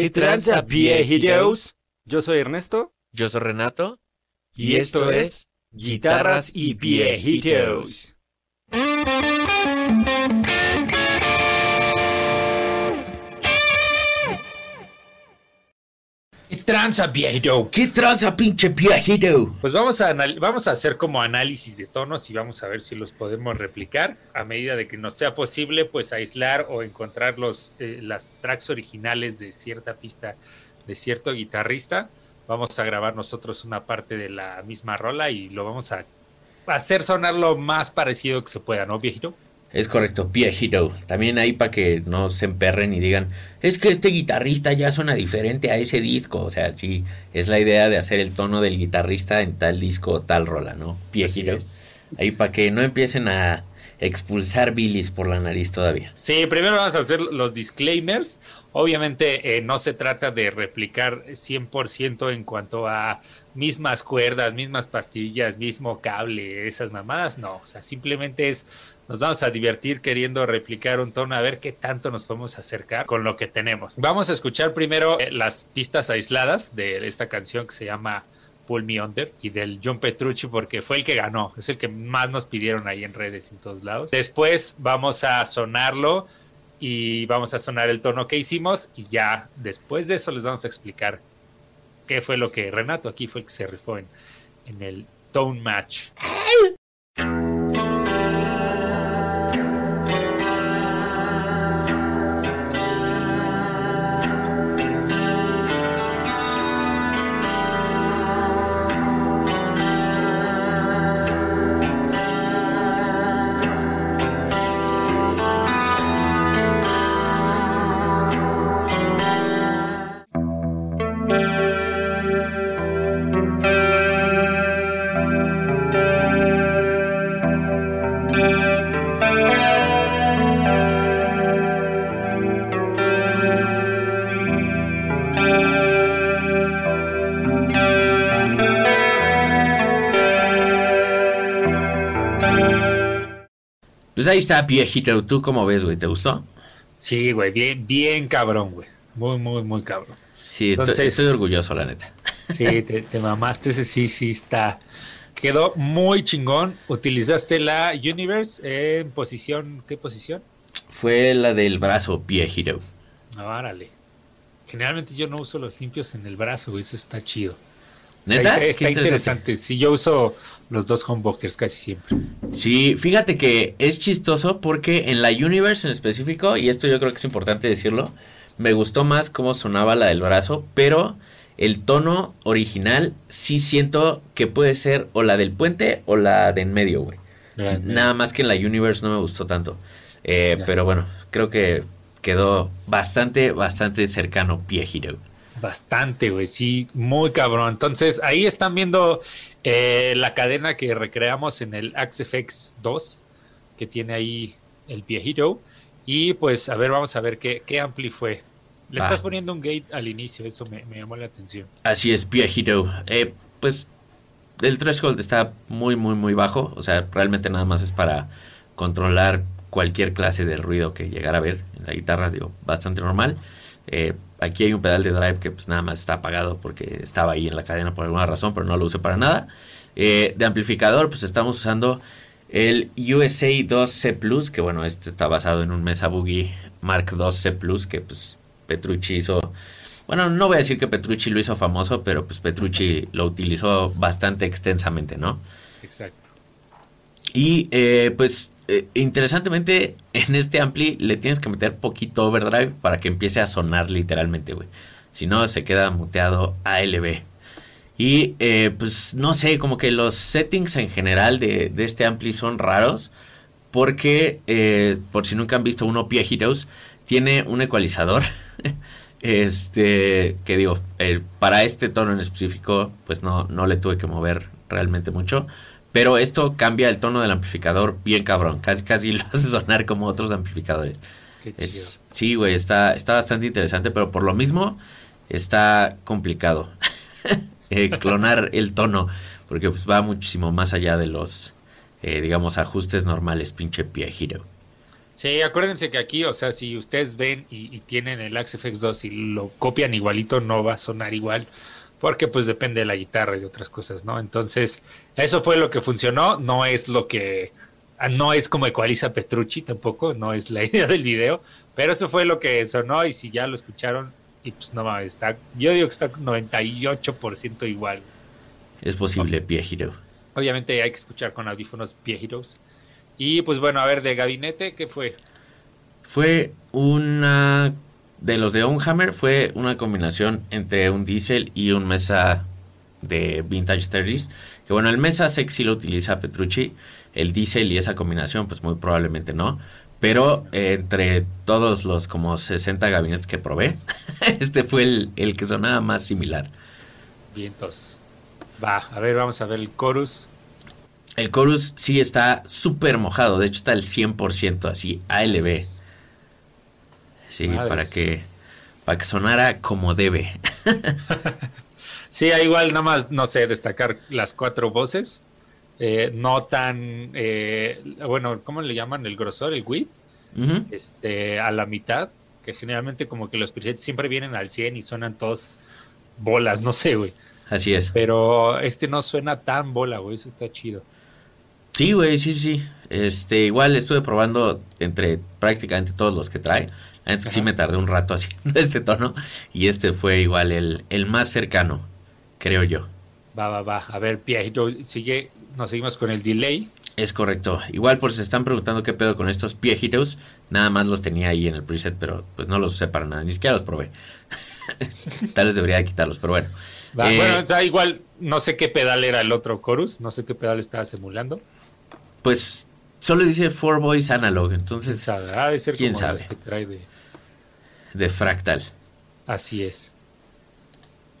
¿Qué tranza, viejitos? Yo soy Ernesto. Yo soy Renato. Y esto es Guitarras y Viejitos. Tranza, viejito? ¿Qué tranza, pinche viejito? Pues vamos a, vamos a hacer como análisis de tonos y vamos a ver si los podemos replicar. A medida de que nos sea posible, pues aislar o encontrar los, eh, las tracks originales de cierta pista de cierto guitarrista. Vamos a grabar nosotros una parte de la misma rola y lo vamos a hacer sonar lo más parecido que se pueda, ¿no, viejito? Es correcto, viejito. También ahí para que no se emperren y digan, es que este guitarrista ya suena diferente a ese disco. O sea, sí, es la idea de hacer el tono del guitarrista en tal disco o tal rola, ¿no? Es. Ahí para que no empiecen a expulsar bilis por la nariz todavía. Sí, primero vamos a hacer los disclaimers. Obviamente eh, no se trata de replicar 100% en cuanto a mismas cuerdas, mismas pastillas, mismo cable, esas mamadas. No, o sea, simplemente es, nos vamos a divertir queriendo replicar un tono, a ver qué tanto nos podemos acercar con lo que tenemos. Vamos a escuchar primero eh, las pistas aisladas de esta canción que se llama Pull Me Under y del John Petrucci porque fue el que ganó, es el que más nos pidieron ahí en redes y en todos lados. Después vamos a sonarlo y vamos a sonar el tono que hicimos y ya después de eso les vamos a explicar qué fue lo que Renato aquí fue el que se rifó en, en el tone match. Pues ahí está, viejito. ¿Tú cómo ves, güey? ¿Te gustó? Sí, güey, bien, bien cabrón, güey. Muy, muy, muy cabrón. Sí, estoy, Entonces- estoy orgulloso, la neta. Sí, te, te mamaste, ese sí, sí está. Quedó muy chingón. Utilizaste la Universe en posición, ¿qué posición? Fue la del brazo, viejito. Árale. Generalmente yo no uso los limpios en el brazo, güey, eso está chido. ¿Neta? Está, interesante. Sí, yo uso los dos humbuckers casi siempre. Sí, fíjate que es chistoso porque en la Universe en específico, y esto yo creo que es importante decirlo, me gustó más cómo sonaba la del brazo, pero el tono original sí siento que puede ser o la del puente o la de en medio, güey. Nada más que en la Universe no me gustó tanto. Eh, pero bueno, creo que quedó bastante, bastante cercano viejito. Bastante, güey, sí, muy cabrón. Entonces, ahí están viendo eh, la cadena que recreamos en el AxeFX 2, que tiene ahí el viejito. Y pues, a ver, vamos a ver qué, qué ampli fue. Le estás poniendo un gate al inicio, eso me, me llamó la atención. Así es, viejito. Eh, pues el threshold está muy, muy, muy bajo. O sea, realmente nada más es para controlar cualquier clase de ruido que llegara a ver en la guitarra, digo, bastante normal. Eh, aquí hay un pedal de drive que pues nada más está apagado porque estaba ahí en la cadena por alguna razón, pero no lo usé para nada. Eh, de amplificador, pues estamos usando el USA 2C Plus, que bueno, este está basado en un Mesa Boogie Mark 2C Plus, que pues Petrucci hizo bueno, no voy a decir que Petrucci lo hizo famoso, pero pues Petrucci lo utilizó bastante extensamente, ¿no? Exacto. Y eh, pues eh, interesantemente en este ampli le tienes que meter poquito overdrive para que empiece a sonar literalmente, güey. Si no, se queda muteado ALB. Y eh, pues no sé, como que los settings en general de, de este ampli son raros. Porque, eh, por si nunca han visto uno Pia Heroes, tiene un ecualizador. este, que digo, para este tono en específico, pues no, no le tuve que mover realmente mucho. Pero esto cambia el tono del amplificador bien cabrón. Casi, casi lo hace sonar como otros amplificadores. Qué chido. Es, sí, güey, está, está bastante interesante, pero por lo mismo está complicado eh, clonar el tono, porque pues, va muchísimo más allá de los, eh, digamos, ajustes normales, pinche Pia Hero. Sí, acuérdense que aquí, o sea, si ustedes ven y, y tienen el Axe FX2 y lo copian igualito, no va a sonar igual, porque pues depende de la guitarra y de otras cosas, ¿no? Entonces, eso fue lo que funcionó, no es lo que, ah, no es como ecualiza Petrucci tampoco, no es la idea del video, pero eso fue lo que sonó y si ya lo escucharon, y pues no mames, está, yo digo que está 98% igual. Es posible, Hero. Obviamente hay que escuchar con audífonos viejitos. Y pues bueno, a ver, de gabinete, ¿qué fue? Fue una. De los de Hammer fue una combinación entre un diesel y un mesa de Vintage 30s. Que bueno, el mesa sí lo utiliza Petrucci. El diesel y esa combinación, pues muy probablemente no. Pero eh, entre todos los como 60 gabinetes que probé, este fue el, el que sonaba más similar. Vientos. Va, a ver, vamos a ver el chorus. El chorus sí está súper mojado, de hecho está al 100% así, ALB. Sí, para que para que sonara como debe. Sí, igual nada más, no sé, destacar las cuatro voces. Eh, no tan, eh, bueno, ¿cómo le llaman? El grosor, el width, este, a la mitad, que generalmente como que los presets siempre vienen al 100 y suenan todos bolas, no sé, güey. Así es. Pero este no suena tan bola, güey, eso está chido. Sí, güey, sí, sí. Este, igual estuve probando entre prácticamente todos los que trae. Antes que sí Ajá. me tardé un rato haciendo este tono. Y este fue igual el, el más cercano, creo yo. Va, va, va. A ver, Piajito, sigue, nos seguimos con el delay. Es correcto. Igual por si se están preguntando qué pedo con estos piejitos, nada más los tenía ahí en el preset, pero pues no los usé para nada, ni siquiera los probé. Tal vez debería de quitarlos, pero bueno. Va, Eh, bueno, o sea, igual no sé qué pedal era el otro chorus, no sé qué pedal estaba simulando. Pues solo dice Four Boys Analog, entonces Sabe, ser ¿quién como sabe? que trae de... de Fractal. Así es.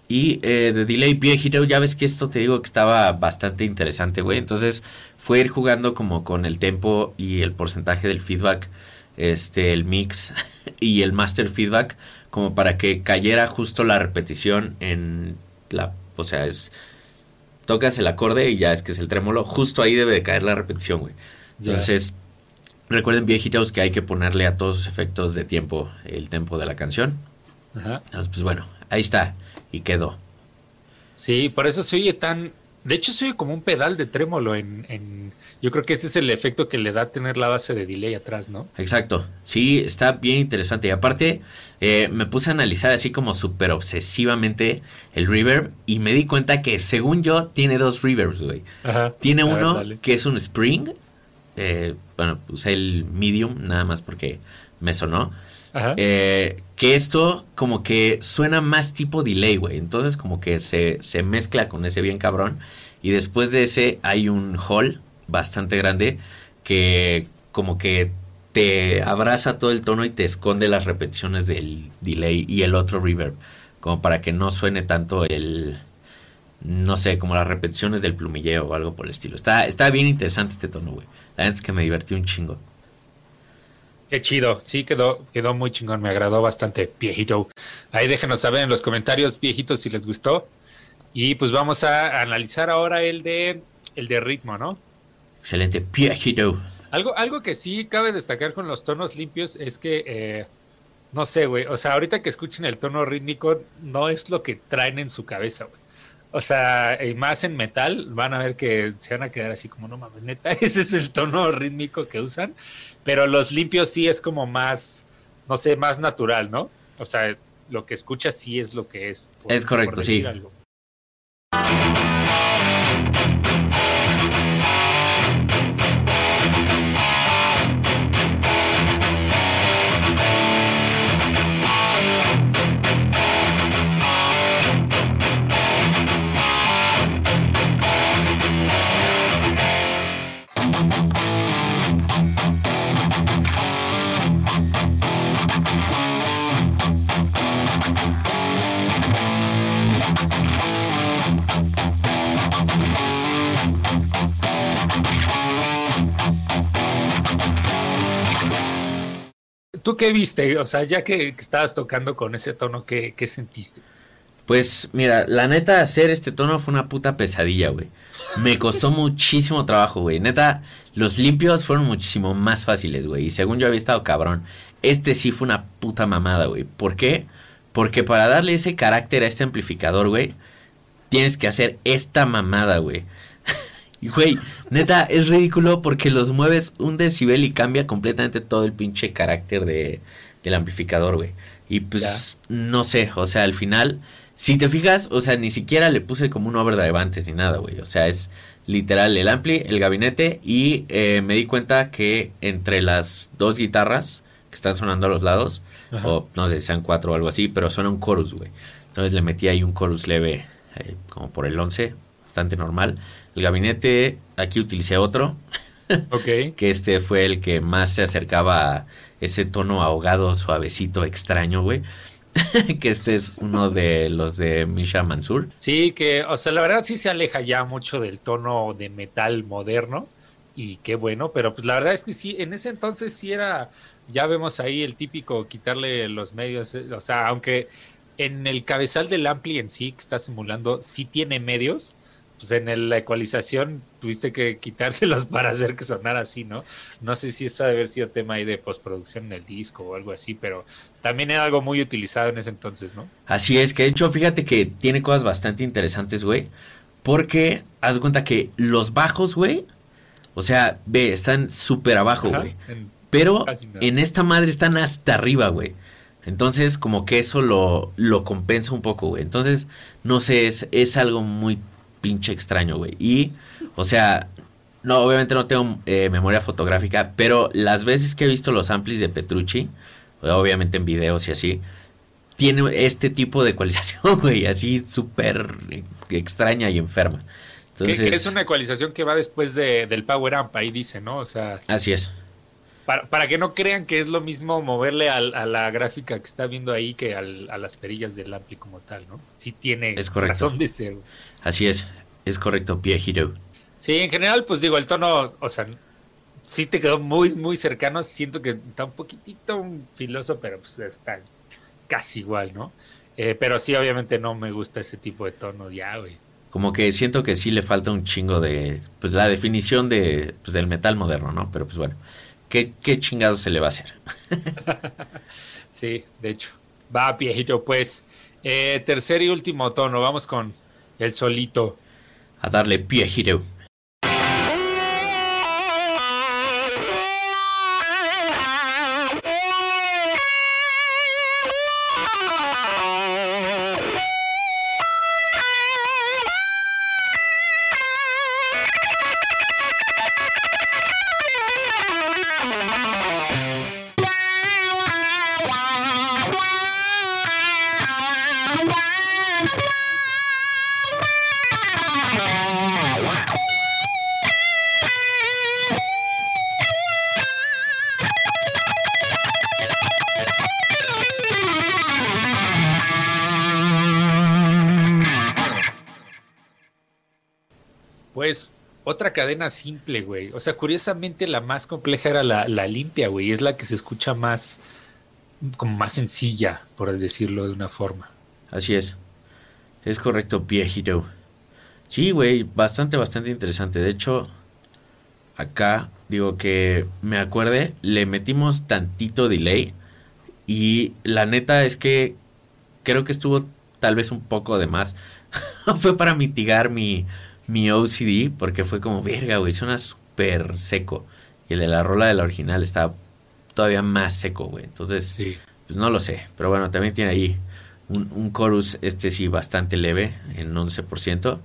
Y eh, de Delay Viejito, ya ves que esto te digo que estaba bastante interesante, güey. Entonces fue ir jugando como con el tempo y el porcentaje del feedback, este, el mix y el master feedback, como para que cayera justo la repetición en la, o sea, es tocas el acorde y ya es que es el trémolo, justo ahí debe de caer la repetición, güey. Entonces, recuerden viejitos que hay que ponerle a todos los efectos de tiempo el tempo de la canción. Ajá. Entonces, pues bueno, ahí está y quedó. Sí, por eso se oye tan... De hecho, se oye como un pedal de trémolo en, en... Yo creo que ese es el efecto que le da tener la base de delay atrás, ¿no? Exacto, sí, está bien interesante. Y aparte, eh, me puse a analizar así como súper obsesivamente el reverb y me di cuenta que según yo tiene dos reverbs, güey. Ajá. Tiene A uno que es un spring, eh, bueno, puse el medium nada más porque me sonó. Eh, que esto como que suena más tipo delay, güey. Entonces como que se, se mezcla con ese bien cabrón. Y después de ese hay un hall bastante grande que como que te abraza todo el tono y te esconde las repeticiones del delay y el otro reverb. Como para que no suene tanto el... No sé, como las repeticiones del plumilleo o algo por el estilo. Está, está bien interesante este tono, güey. La verdad es que me divertí un chingo. Qué chido, sí, quedó, quedó muy chingón, me agradó bastante, viejito. Ahí déjenos saber en los comentarios, viejitos, si les gustó. Y pues vamos a analizar ahora el de el de ritmo, ¿no? Excelente. Piejito. Algo, algo que sí cabe destacar con los tonos limpios es que eh, no sé, güey. O sea, ahorita que escuchen el tono rítmico, no es lo que traen en su cabeza, güey. O sea, y más en metal, van a ver que se van a quedar así como, no mames, neta, ese es el tono rítmico que usan. Pero los limpios sí es como más, no sé, más natural, ¿no? O sea, lo que escuchas sí es lo que es. por- Es correcto, por decir sí. algo. ¿Tú qué viste? O sea, ya que, que estabas tocando con ese tono, ¿qué, qué sentiste? Pues mira, la neta, hacer este tono fue una puta pesadilla, güey. Me costó muchísimo trabajo, güey. Neta, los limpios fueron muchísimo más fáciles, güey. Y según yo había estado cabrón. Este sí fue una puta mamada, güey. ¿Por qué? Porque para darle ese carácter a este amplificador, güey, tienes que hacer esta mamada, güey. Y, güey, neta, es ridículo porque los mueves un decibel y cambia completamente todo el pinche carácter de, del amplificador, güey. Y pues, no sé, o sea, al final, si te fijas, o sea, ni siquiera le puse como un overdrive antes ni nada, güey. O sea, es literal el ampli, el gabinete y eh, me di cuenta que entre las dos guitarras que están sonando a los lados, o no sé si sean cuatro o algo así, pero suena un chorus, güey. Entonces le metí ahí un chorus leve, eh, como por el 11, bastante normal. El gabinete, aquí utilicé otro. Ok. que este fue el que más se acercaba a ese tono ahogado, suavecito, extraño, güey. que este es uno de los de Misha Mansur. Sí, que, o sea, la verdad sí se aleja ya mucho del tono de metal moderno. Y qué bueno, pero pues la verdad es que sí, en ese entonces sí era, ya vemos ahí el típico quitarle los medios, o sea, aunque en el cabezal del ampli en sí que está simulando, sí tiene medios, pues en el- la ecualización tuviste que quitárselos para hacer que sonara así, ¿no? No sé si eso ha de haber sido tema ahí de postproducción en el disco o algo así, pero también era algo muy utilizado en ese entonces, ¿no? Así es, que de hecho, fíjate que tiene cosas bastante interesantes, güey. Porque haz cuenta que los bajos, güey, o sea, ve, están súper abajo, güey. Pero en esta madre están hasta arriba, güey. Entonces, como que eso lo, lo compensa un poco, güey. Entonces, no sé, es, es algo muy pinche extraño, güey. Y, o sea, no, obviamente no tengo eh, memoria fotográfica, pero las veces que he visto los amplis de Petrucci, obviamente en videos y así, tiene este tipo de ecualización, güey, así súper extraña y enferma. que- Entonces, que es una ecualización que va después de, del Power Amp, ahí dice, ¿no? O sea, así es. para, para que no crean que es lo mismo moverle al- a la gráfica que está viendo ahí que al- a las perillas del ampli como tal, ¿no? Sí tiene Es correcto. razón de ser. Así es. Es correcto, pie Hero. Sí, en general, pues digo, el tono, o sea, sí te quedó muy, muy cercano. Siento que está un poquitito filoso, pero pues está casi igual, ¿no? Eh, pero sí, obviamente no me gusta ese tipo de tono ya, güey. Como que siento que sí le falta un chingo de, pues la definición de, pues, del metal moderno, ¿no? Pero pues bueno, ¿qué, qué chingado se le va a hacer? Sí, de hecho. Va, viejito, pues. Eh, tercer y último tono, vamos con el solito. A darle pie Hero. Pues otra cadena simple, güey. O sea, curiosamente la más compleja era la, la limpia, güey. Es la que se escucha más, como más sencilla, por decirlo de una forma. Así es. Es correcto, Hero. Sí, güey, bastante, bastante interesante. De hecho, acá digo que me acuerde, le metimos tantito delay. Y la neta es que creo que estuvo tal vez un poco de más. fue para mitigar mi, mi OCD, porque fue como, verga, güey, suena súper seco. Y el de la rola de la original está todavía más seco, güey. Entonces, Sí. pues no lo sé. Pero bueno, también tiene ahí un, un chorus, este sí, bastante leve, en 11%.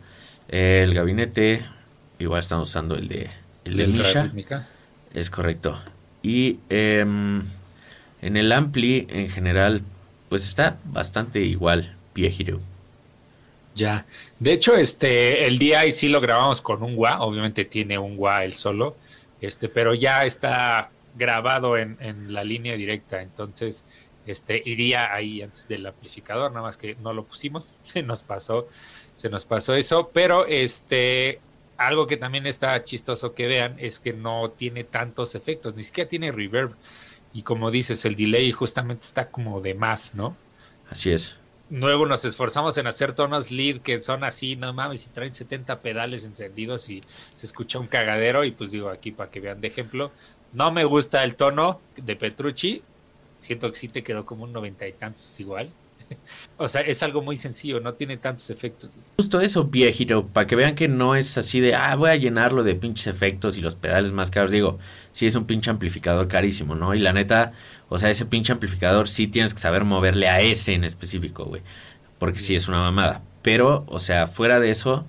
Eh, el gabinete, igual estamos usando el de, el de Misha. Es correcto. Y em, en el Ampli, en general, pues está bastante igual, Hero. Ya. De hecho, este, el DI sí lo grabamos con un wah. Obviamente tiene un wah el solo. Este, pero ya está grabado en, en la línea directa. Entonces, este, iría ahí antes del amplificador, nada más que no lo pusimos. Se nos pasó, se nos pasó eso. Pero este, algo que también está chistoso que vean es que no tiene tantos efectos, ni siquiera tiene reverb. Y como dices, el delay justamente está como de más, ¿no? Así es. Luego nos esforzamos en hacer tonos lead que son así, no mames, y traen 70 pedales encendidos y se escucha un cagadero. Y pues digo aquí para que vean de ejemplo, no me gusta el tono de Petrucci. Siento que sí te quedó como un noventa y tantos igual. O sea, es algo muy sencillo, no tiene tantos efectos. Justo eso, viejito, para que vean que no es así de, ah, voy a llenarlo de pinches efectos y los pedales más caros. Digo, sí es un pinche amplificador carísimo, ¿no? Y la neta, o sea, ese pinche amplificador sí tienes que saber moverle a ese en específico, güey. Porque sí es una mamada. Pero, o sea, fuera de eso,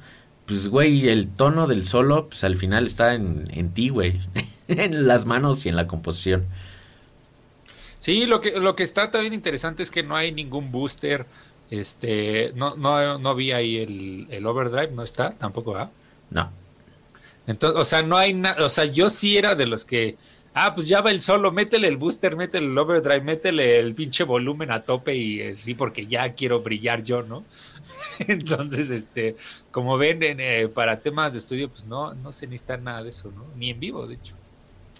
pues, güey, el tono del solo, pues al final está en, en ti, güey. en las manos y en la composición. Sí, lo que, lo que está también interesante es que no hay ningún booster. Este, no, no, no vi ahí el, el overdrive, no está, tampoco va. No. Entonces, o sea, no hay nada, o sea, yo sí era de los que, ah, pues ya va el solo, métele el booster, métele el overdrive, métele el pinche volumen a tope y eh, sí, porque ya quiero brillar yo, ¿no? Entonces, este, como ven, eh, para temas de estudio, pues no, no se necesita nada de eso, ¿no? Ni en vivo, de hecho.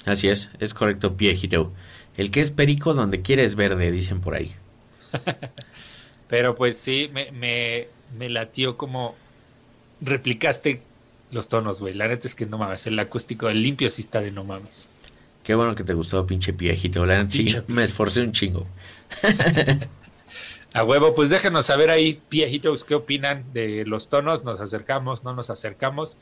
Así es, es correcto, viejito. El que es perico donde quieres verde, dicen por ahí. Pero pues sí, me, me, me latió como replicaste los tonos, güey. La neta es que no mames, el acústico, el limpio sí está de no mames. Qué bueno que te gustó, pinche viejito. La neta sí, me esforcé un chingo. A huevo, pues déjenos saber ahí, viejitos, qué opinan de los tonos. Nos acercamos, no nos acercamos.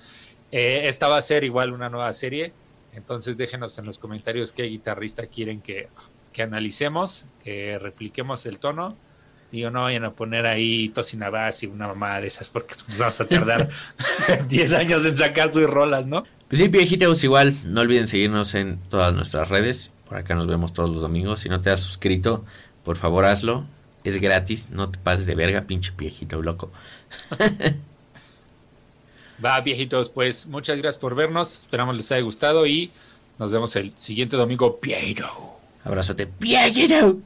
Eh, esta va a ser igual una nueva serie. Entonces déjenos en los comentarios qué guitarrista quieren que, que analicemos, que repliquemos el tono. Digo, no vayan a poner ahí Tosinabas y una mamada de esas porque nos vamos a tardar 10 años en sacar sus rolas, ¿no? Pues sí, viejitos, igual, no olviden seguirnos en todas nuestras redes. Por acá nos vemos todos los domingos. Si no te has suscrito, por favor hazlo. Es gratis, no te pases de verga, pinche viejito loco. Va, viejitos, pues muchas gracias por vernos. Esperamos les haya gustado y nos vemos el siguiente domingo. Viejito. Abrazote, viejito.